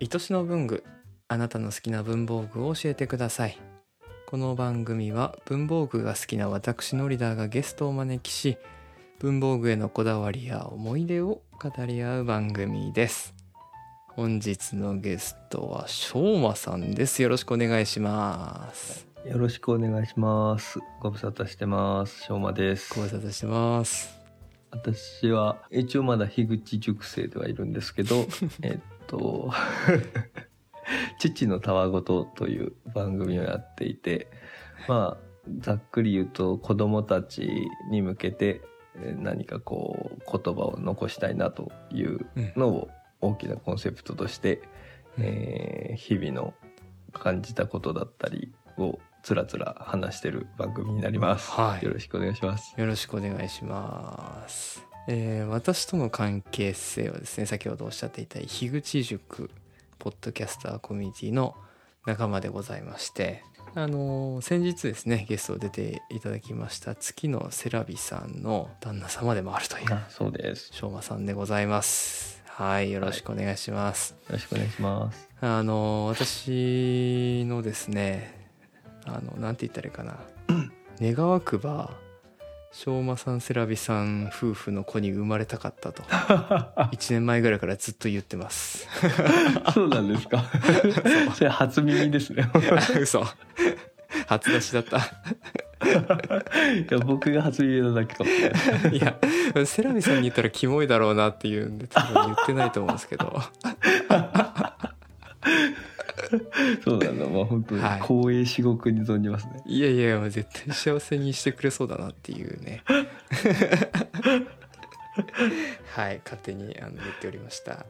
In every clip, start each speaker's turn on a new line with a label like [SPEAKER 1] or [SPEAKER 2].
[SPEAKER 1] 愛しの文具あなたの好きな文房具を教えてくださいこの番組は文房具が好きな私のリーダーがゲストをお招きし文房具へのこだわりや思い出を語り合う番組です本日のゲストはしょうまさんですよろしくお願いします
[SPEAKER 2] よろしくお願いします。ご無沙汰してます。しょうまです。
[SPEAKER 1] ご無沙汰してます
[SPEAKER 2] 私は一応まだ樋口塾生ではいるんですけど、えっと、父のたわごとという番組をやっていて、まあ、ざっくり言うと子供たちに向けてえー何かこう言葉を残したいなというのを大きなコンセプトとして、えー日々の感じたことだったりをつらつら話してる番組になります。
[SPEAKER 1] はい
[SPEAKER 2] よろしくお願いします。
[SPEAKER 1] よろしくお願いします。えー私との関係性はですね先ほどおっしゃっていた樋口塾ポッドキャスターコミュニティの仲間でございましてあのー先日ですねゲストを出ていただきました月のセラビさんの旦那様でもあるという
[SPEAKER 2] あそうです。
[SPEAKER 1] しょうまさんでございます。はいよろしくお願いします。
[SPEAKER 2] よろしくお願いします。
[SPEAKER 1] あの私のですねあのなんて言ったらいいかな 願わくば昌磨さんセラビさん夫婦の子に生まれたかったと 1年前ぐらいからずっと言ってます
[SPEAKER 2] そうなんですか。それ初耳ですね。
[SPEAKER 1] あ 嘘初出しだった
[SPEAKER 2] いや僕が初耳なだけかもい。
[SPEAKER 1] いやセラビさんに言ったらキモいだろうなっていうんで多分言ってないと思うんですけど
[SPEAKER 2] そうなんだ。まあ本当に
[SPEAKER 1] はい
[SPEAKER 2] 光栄至極に存じますね。
[SPEAKER 1] いやいやもう絶対幸せにしてくれそうだなっていうね はい勝手にあの言っておりました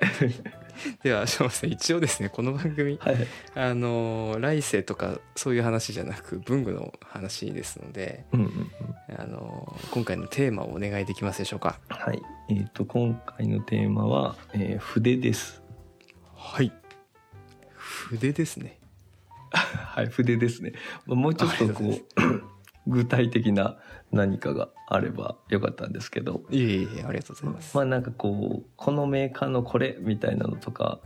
[SPEAKER 1] では翔さん一応ですねこの番組
[SPEAKER 2] はい。
[SPEAKER 1] あの来世とかそういう話じゃなく文具の話ですので
[SPEAKER 2] うんうんうん。
[SPEAKER 1] あの今回のテーマをお願いできますでしょうか？
[SPEAKER 2] はい。えっ、と今回のテーマは、えー筆です。
[SPEAKER 1] はい筆ですね。
[SPEAKER 2] はい、筆ですね。まあもうちょっとこう 具体的な何かがあればよかったんですけど、
[SPEAKER 1] いえいえありがとうございます、
[SPEAKER 2] まあなんかこうこのメーカーのこれみたいなのとか、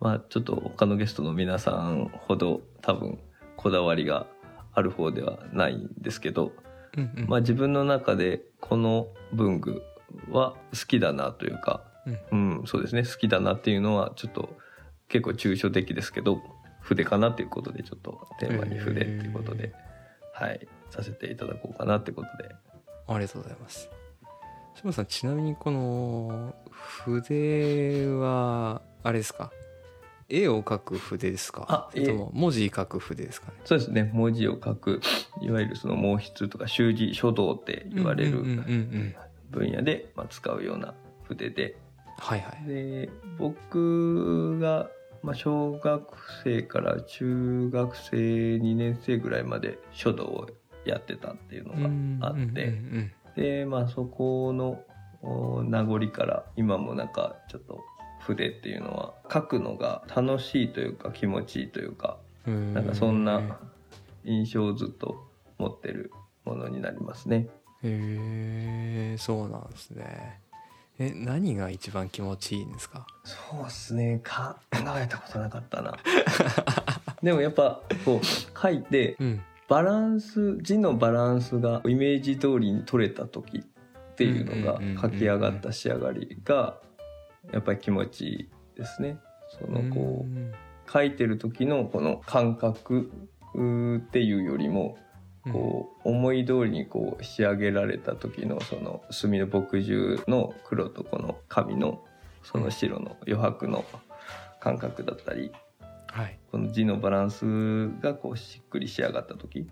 [SPEAKER 2] まあちょっと他のゲストの皆さんほど多分こだわりがある方ではないんですけど、
[SPEAKER 1] うんうん。
[SPEAKER 2] まあ自分の中でこの文具は好きだなというか、うん、そうですね。好きだなっていうのはちょっと結構抽象的ですけど筆かなっていうことでちょっとテーマに筆っていうことで、はいさせていただこうかなってことで。
[SPEAKER 1] ありがとうございます。島さんちなみにこの筆はあれですか？絵を描く筆ですか？
[SPEAKER 2] あ
[SPEAKER 1] それとも文字書く筆ですかね？
[SPEAKER 2] そうですね。文字を書くいわゆるその毛筆とか習字書道って言われる分野で、まあ、使うような筆で。
[SPEAKER 1] はいはい。
[SPEAKER 2] で僕が、まあ、小学生から中学生2年生ぐらいまで書道をやってたっていうのがあって、でまあそこのお名残から今もなんかちょっと筆っていうのは書くのが楽しいというか気持ちいいというか
[SPEAKER 1] うん
[SPEAKER 2] なんかそんな印象をずっと持ってるものになりますね。
[SPEAKER 1] へえそうなんですねえ何が一番気持ちいいんですか？
[SPEAKER 2] そうですね。考えたことなかったな。でもやっぱこう書いて
[SPEAKER 1] うん。
[SPEAKER 2] バランス字のバランスがイメージ通りに取れた時っていうのが書き上がった仕上がりがやっぱり気持ちいいですね。そのこ
[SPEAKER 1] う
[SPEAKER 2] 書いてる時のこの感覚っていうよりもこう思い通りにこう仕上げられた時のその墨の墨汁の黒とこの紙のその白の余白の感覚だったり
[SPEAKER 1] はい。
[SPEAKER 2] この字のバランスがこうしっくり仕上がった時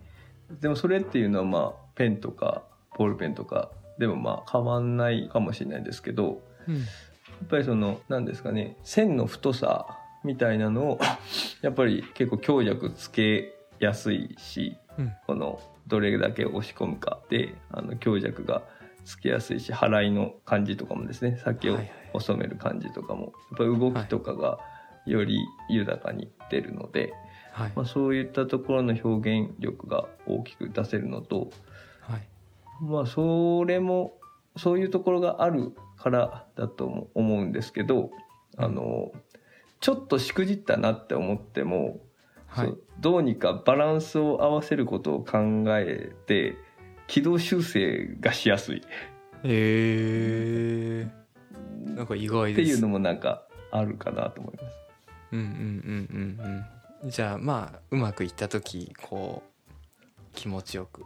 [SPEAKER 2] でもそれっていうのはまあペンとかボールペンとかでもまあ変わんないかもしれないですけど
[SPEAKER 1] うん。
[SPEAKER 2] やっぱりその何ですかね線の太さみたいなのをやっぱり結構強弱つけやすいし
[SPEAKER 1] うん
[SPEAKER 2] このどれだけ押し込むかであの強弱がつけやすいし払いの感じとかもですね先を収める感じとかもやっぱり動きとかがより豊かに出るので、
[SPEAKER 1] はい。
[SPEAKER 2] まあ、そういったところの表現力が大きく出せるのと
[SPEAKER 1] はい。
[SPEAKER 2] まあそれもそういうところがあるからだとも思うんですけどあのちょっとしくじったなって思っても、
[SPEAKER 1] はい。
[SPEAKER 2] どうにかバランスを合わせることを考えて軌道修正がしやすい。っ
[SPEAKER 1] へえなんか意外です。
[SPEAKER 2] ていうのもなんかあるかなと思います。
[SPEAKER 1] うんうんうんうんうん。じゃあまあうまくいった時こう気持ちよく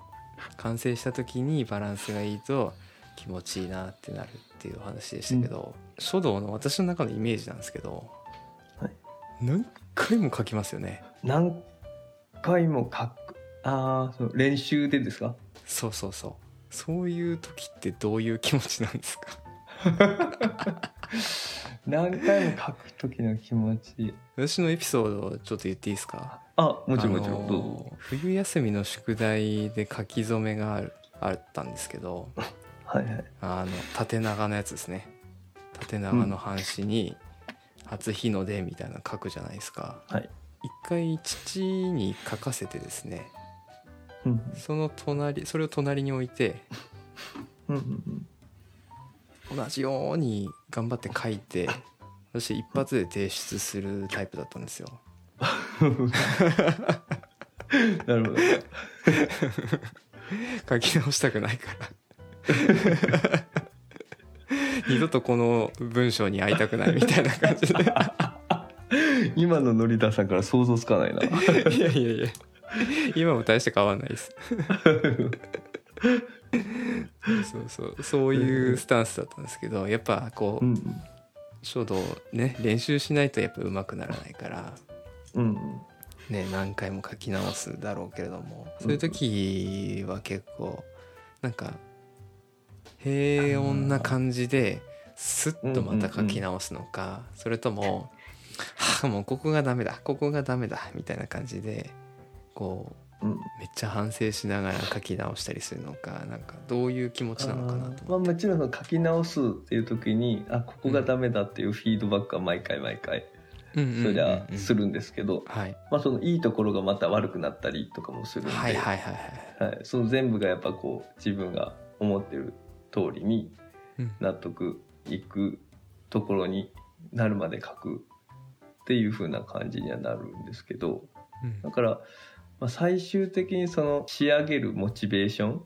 [SPEAKER 1] 完成した時にバランスがいいと気持ちいいなってなるっていうお話でしたけど、書道の私の中のイメージなんですけど、
[SPEAKER 2] はい。
[SPEAKER 1] 何回も書きますよね。
[SPEAKER 2] 何回も書く。ああ練習でですか？
[SPEAKER 1] そうそうそう。そういう時ってどういう気持ちなんですか？
[SPEAKER 2] 何回も書く時の気持ち。
[SPEAKER 1] 私のエピソードをちょっと言っていいですか？
[SPEAKER 2] あもちろんもちろん、
[SPEAKER 1] あの
[SPEAKER 2] どうぞ。
[SPEAKER 1] 冬休みの宿題で書き初めがあるあったんですけど
[SPEAKER 2] はいはい。
[SPEAKER 1] あの縦長のやつですね。縦長の半紙に初日の出みたいなの書くじゃないですか。
[SPEAKER 2] はい。
[SPEAKER 1] 一回父に書かせてですね
[SPEAKER 2] うん。
[SPEAKER 1] その隣それを隣に置いて同じように頑張って書いて私一発で提出するタイプだったんですよ。
[SPEAKER 2] うんなるほど。
[SPEAKER 1] 書き直したくないから二度とこの文章に会いたくないみたいな感じで。
[SPEAKER 2] 今のノリダさんから想像つかないな。
[SPEAKER 1] いやいやいや。今も大して変わんないです。そうそう。そういうスタンスだったんですけどやっぱこ
[SPEAKER 2] う
[SPEAKER 1] うん書道ね練習しないとやっぱ上手くならないから
[SPEAKER 2] うん。
[SPEAKER 1] ね何回も書き直すだろうけれどもそういう時は結構なんか平穏な感じでスッとまた書き直すのかそれとも「はあもうここがダメだここがダメだ」みたいな感じでこう
[SPEAKER 2] うん。
[SPEAKER 1] めっちゃ反省しながら書き直したりするのかなんかどういう気持ちなのかなと
[SPEAKER 2] まあ、もちろんその書き直すっていう時にあここがダメだっていうフィードバックは毎回毎回
[SPEAKER 1] うん。うんうんうん
[SPEAKER 2] そりゃするんですけど、
[SPEAKER 1] はい。
[SPEAKER 2] まあ、そのいいところがまた悪くなったりとかもするんで、
[SPEAKER 1] はいはいはいはい。
[SPEAKER 2] はい。その全部がやっぱこう自分が思ってる通りに
[SPEAKER 1] うん。
[SPEAKER 2] 納得いくところになるまで書くっていう風な感じにはなるんですけど
[SPEAKER 1] うん。
[SPEAKER 2] だから、まあ、最終的にその仕上げるモチベーション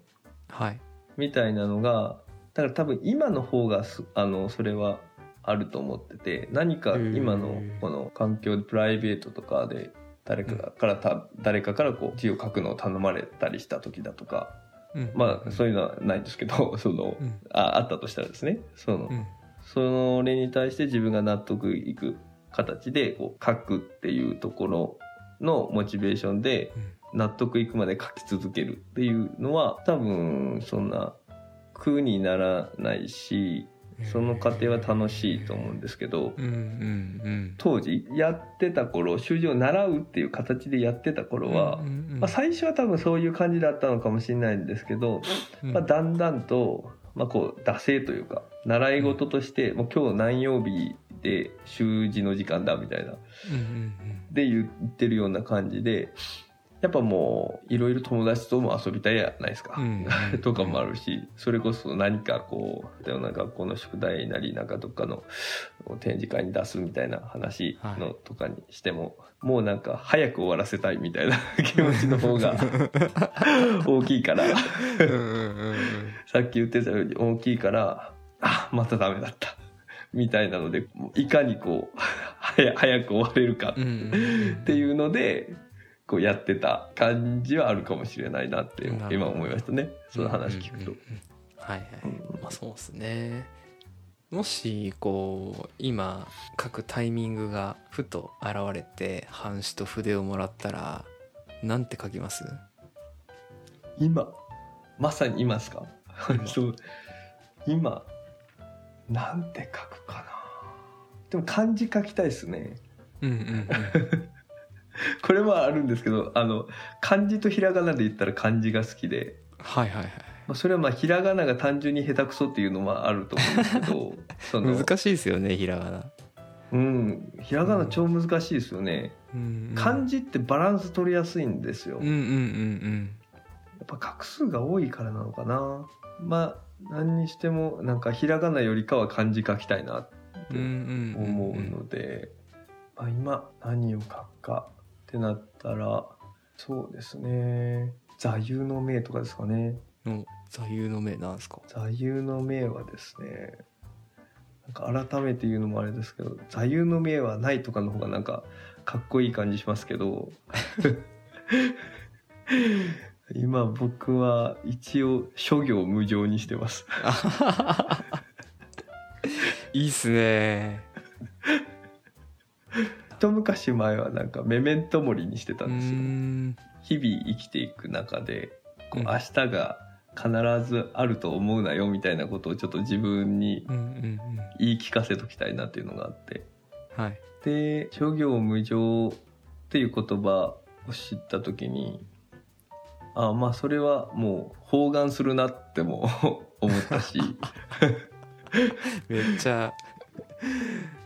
[SPEAKER 1] はい。
[SPEAKER 2] みたいなのがだから多分今の方がすあのそれはあると思ってて何か今のこの環境でプライベートとかで誰かからた誰かからこう字を書くのを頼まれたりした時だとか
[SPEAKER 1] うん。
[SPEAKER 2] まあそういうのはないんですけどその
[SPEAKER 1] うん。
[SPEAKER 2] ああったとしたらですね。その
[SPEAKER 1] うん。
[SPEAKER 2] それに対して自分が納得いく形でこう書くっていうところのモチベーションで
[SPEAKER 1] うん。
[SPEAKER 2] 納得いくまで書き続けるっていうのは多分そんな苦にならないしその過程は楽しいと思うんですけど
[SPEAKER 1] うんうんうん。
[SPEAKER 2] 当時やってた頃習字を習うっていう形でやってた頃は、
[SPEAKER 1] うんうんうん。
[SPEAKER 2] まあ、最初は多分そういう感じだったのかもしれないんですけど、
[SPEAKER 1] うん
[SPEAKER 2] まあ、だんだんと、まあ、こう惰性というか習い事として、もう今日何曜日で習字の時間だみたいな
[SPEAKER 1] うんうん。
[SPEAKER 2] で言ってるような感じでやっぱもういろいろ友達とも遊びたいやないですか、
[SPEAKER 1] うん。う ん
[SPEAKER 2] とかもあるしそれこそ何かこう例えば学校の宿題なりなんかどっかの展示会に出すみたいな話のとかにしても、もうなんか早く終わらせたいみたいな気持ちの方が 大きいから。さっき言ってたように大きいからあまたダメだった。みたいなのでいかにこう早早く終われるかっていうのでこうやってた感じはあるかもしれないなって今思いましたね。その話聞くと。
[SPEAKER 1] うん。うんうんはいはい。
[SPEAKER 2] うん。
[SPEAKER 1] まあそうですね。もしこう今書くタイミングがふと現れて半紙と筆をもらったらなんて書きます？
[SPEAKER 2] 今まさに今ですか？
[SPEAKER 1] 今。
[SPEAKER 2] そう。今なんて書くかな？でも漢字書きたいですね。
[SPEAKER 1] うんうんうん
[SPEAKER 2] これはあるんですけどあの漢字とひらがなで言ったら漢字が好きで、
[SPEAKER 1] はいはいはい。
[SPEAKER 2] まあ、それはまあひらがなが単純に下手くそっていうのはあると思うんですけど その
[SPEAKER 1] 難しいですよねひらがな、
[SPEAKER 2] うん。ひらがな超難しいですよね、
[SPEAKER 1] うんうん、
[SPEAKER 2] 漢字ってバランス取りやすいんですよ、
[SPEAKER 1] うんうんうん
[SPEAKER 2] やっぱ画数が多いからなのかな。まあ何にしてもなんかひらがなよりかは漢字書きたいなって
[SPEAKER 1] うんうんうんうん。
[SPEAKER 2] 思うので、まあ、今何を書くかってなったらそうですね。座右の銘とかですかね。
[SPEAKER 1] の座右の銘なんですか？
[SPEAKER 2] 座右の銘はですねなんか改めて言うのもあれですけど座右の銘はないとかの方がなんかかっこいい感じしますけど 今僕は一応諸行無常にしてます。
[SPEAKER 1] いいっすね
[SPEAKER 2] 一昔前はなんかメメントモリにしてた
[SPEAKER 1] うん
[SPEAKER 2] ですよ。
[SPEAKER 1] ん。
[SPEAKER 2] 日々生きていく中でこう
[SPEAKER 1] うん。
[SPEAKER 2] 明日が必ずあると思うなよみたいなことをちょっと自分に言い聞かせときたいなっていうのがあって。
[SPEAKER 1] はい。
[SPEAKER 2] で諸行無常っていう言葉を知った時にあまあそれはもう包含するなっても 思ったし。
[SPEAKER 1] めっちゃ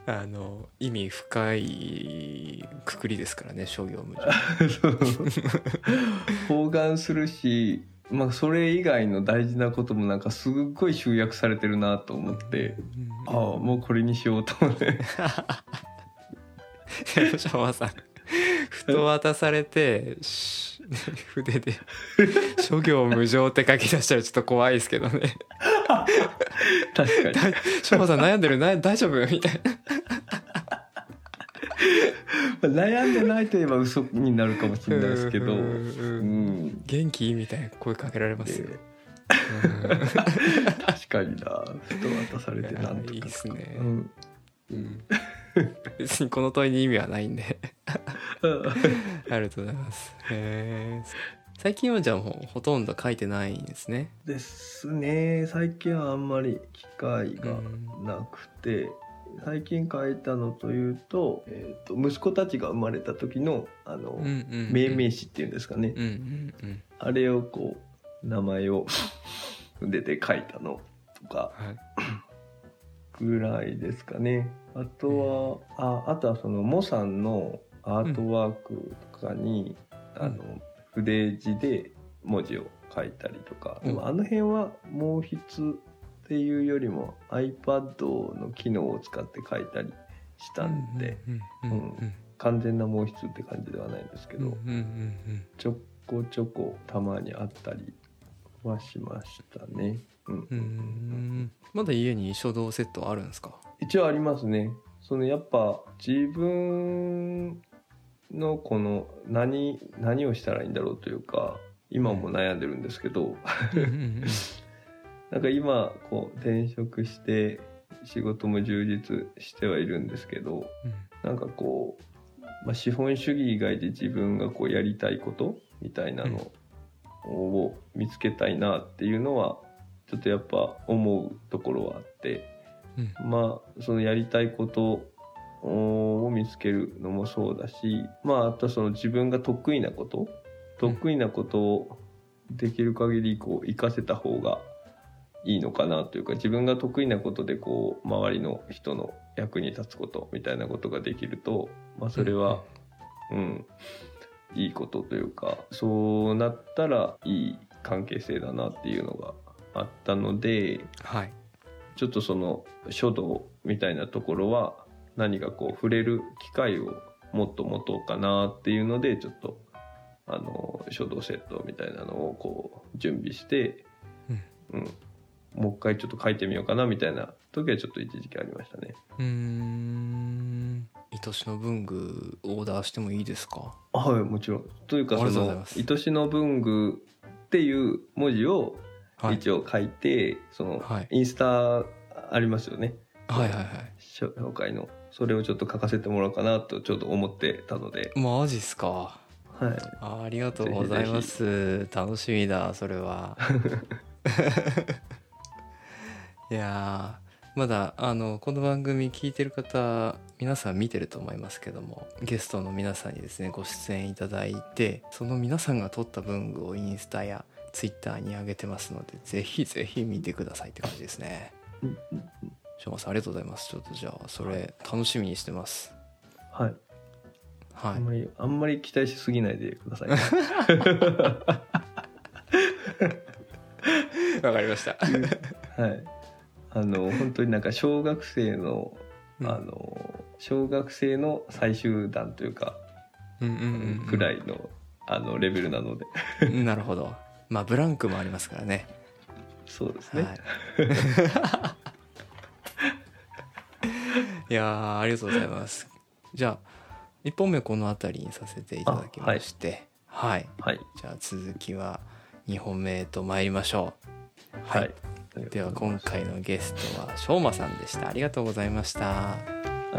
[SPEAKER 1] あの意味深いくくりですからね商業無常
[SPEAKER 2] 包含するし、まあ、それ以外の大事なこともなんかすっごい集約されてるなと思ってああもうこれにしようと思って。
[SPEAKER 1] シャワーさんふと渡されてし 筆で「諸行無常」って書き出したらちょっと怖いですけどね
[SPEAKER 2] 確かに。
[SPEAKER 1] シャワーさん悩んでるな大丈夫？みたいな。
[SPEAKER 2] 悩んでないといえば嘘になるかもしれないですけど。
[SPEAKER 1] うん
[SPEAKER 2] うん
[SPEAKER 1] 元気？みたいな声かけられますよ。
[SPEAKER 2] 確かにな。ふと渡されてなんとか。
[SPEAKER 1] いやいいっすね。
[SPEAKER 2] うん。
[SPEAKER 1] うん。別にこの問いに意味はないんで。ありがとうございます。へー最近はじゃあもうほとんど書いてないんですね。
[SPEAKER 2] ですね。最近はあんまり機会がなくて、最近書いたのというと,、えー、と息子たちが生まれた時のあの、
[SPEAKER 1] うんうんうん。
[SPEAKER 2] 命名詞っていうんですかね、
[SPEAKER 1] うんうんうん
[SPEAKER 2] あれをこう名前を筆で書いたのとか
[SPEAKER 1] はい。
[SPEAKER 2] ぐらいですかね。あとは、ああとはそのモさんのアートワークとかに、
[SPEAKER 1] うん。
[SPEAKER 2] あの筆字で文字を書いたりとか、もあの辺は毛筆っていうよりも iPad の機能を使って書いたりしたんで、完全な毛筆って感じではないんですけど、ちょこちょこたまにあったりはしましたね。うん
[SPEAKER 1] うんうん。まだ家に書道セットあるんですか？
[SPEAKER 2] 一応ありますね。そのやっぱ自分のこの何何をしたらいいんだろうというか今も悩んでるんですけど、
[SPEAKER 1] うん。うんうん
[SPEAKER 2] なんか今こう転職して仕事も充実してはいるんですけどなんかこう、まあ、資本主義以外で自分がこうやりたいことみたいなのを見つけたいなっていうのはちょっとやっぱ思うところはあって。
[SPEAKER 1] うん。
[SPEAKER 2] まあそのやりたいことを見つけるのもそうだしまああとその自分が得意なこと得意なことをできる限りこう活かせた方がいいのかなというか自分が得意なことでこう周りの人の役に立つことみたいなことができると、まあ、それは、うん、いいことというかそうなったらいい関係性だなっていうのがあったので
[SPEAKER 1] はい。
[SPEAKER 2] ちょっとその書道みたいなところは何かこう触れる機会をもっと持とうかなっていうのでちょっとあの書道セットみたいなのをこう準備して、うん。もう一回ちょっと書いてみようかなみたいな時はちょっと一時期ありましたね。
[SPEAKER 1] うーん。愛しの文具オーダーしてもいいですか？
[SPEAKER 2] はいもちろん。というか
[SPEAKER 1] あ
[SPEAKER 2] その
[SPEAKER 1] りがとうございます「
[SPEAKER 2] 愛しの文具」っていう文字を
[SPEAKER 1] はい
[SPEAKER 2] 一応書いて、その
[SPEAKER 1] はい。
[SPEAKER 2] インスタありますよね。
[SPEAKER 1] はいはいはい。
[SPEAKER 2] 紹介のそれをちょっと書かせてもらおうかなとちょっと思ってたので、
[SPEAKER 1] マジっすか？
[SPEAKER 2] はい、
[SPEAKER 1] あありがとうございます。楽しみだそれは。いやーまだあのこの番組聞いてる方皆さん見てると思いますけどもゲストの皆さんにですねご出演いただいてその皆さんが撮った文具をインスタやツイッターに上げてますのでぜひぜひ見てくださいって感じですねしょうまさんありがとうございます。ちょっとじゃあそれ楽しみにしてます。
[SPEAKER 2] はい、
[SPEAKER 1] はい。
[SPEAKER 2] あんまりあんまり期待しすぎないでください、
[SPEAKER 1] わかりました。
[SPEAKER 2] はい。あの本当になんか小学生の
[SPEAKER 1] うん。
[SPEAKER 2] あの小学生の最終段というか
[SPEAKER 1] うんうんうん
[SPEAKER 2] ぐらいのあのレベルなので。
[SPEAKER 1] うんなるほど。まあブランクもありますからね。
[SPEAKER 2] そうですね、
[SPEAKER 1] はい、いやーありがとうございます。じゃあ1本目この辺りにさせていただきまして。はい、
[SPEAKER 2] はい。
[SPEAKER 1] じゃあ続きは2本目へと参りましょう。はい、
[SPEAKER 2] はい。
[SPEAKER 1] では今回のゲストはしょうまさんでした。ありがとうございました。
[SPEAKER 2] あ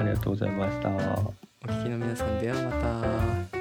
[SPEAKER 2] りがとうございました。
[SPEAKER 1] お聞きの皆さんではまた